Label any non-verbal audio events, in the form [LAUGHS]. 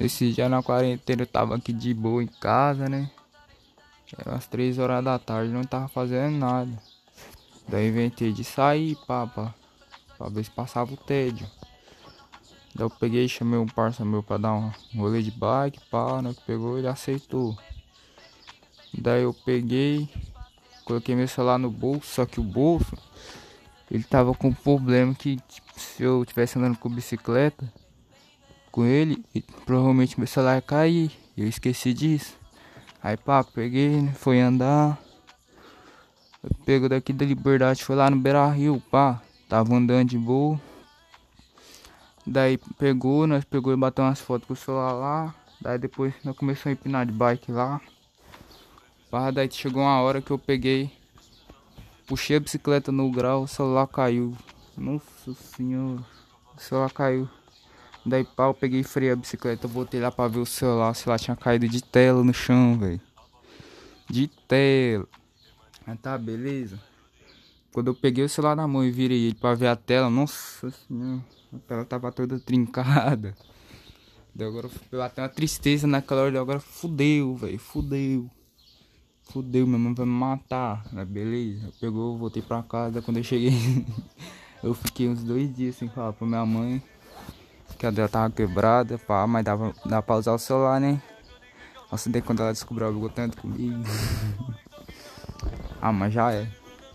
Nesse dia na quarentena eu tava aqui de boa em casa, né? Era umas 3 horas da tarde, não tava fazendo nada. Daí inventei de sair, papa. Pra ver se passava o tédio. Daí eu peguei e chamei um parça meu pra dar um rolê de bike, pá, né? Pegou ele aceitou. Daí eu peguei, coloquei meu celular no bolso, só que o bolso ele tava com um problema que tipo, se eu tivesse andando com bicicleta com ele, provavelmente meu celular cair. Eu esqueci disso. Aí pá, peguei, foi andar. Eu pego daqui da liberdade, foi lá no Beira Rio, pá. Tava andando de boa. Daí pegou, nós pegou e bateu umas fotos com o celular lá. Daí depois nós começamos a empinar de bike lá. Pá, daí chegou uma hora que eu peguei. Puxei a bicicleta no grau, o celular caiu. Nossa senhora, o celular caiu. Daí pá, eu peguei e freiei a bicicleta, voltei lá pra ver o celular, o celular tinha caído de tela no chão, velho. De tela. Mas tá, beleza. Quando eu peguei o celular na mão e virei ele pra ver a tela, nossa senhora, a tela tava toda trincada. Daí agora eu até uma tristeza naquela hora, agora fudeu, velho, fudeu. Fudeu, minha mãe vai me matar? Beleza. Pegou, voltei pra casa. Quando eu cheguei, [LAUGHS] eu fiquei uns dois dias sem falar pra minha mãe. Que a dela tava quebrada, pá, mas dava, dava pra usar o celular, né? Nossa, daí quando ela descobriu, ela brigou tanto comigo. [LAUGHS] ah, mas já é.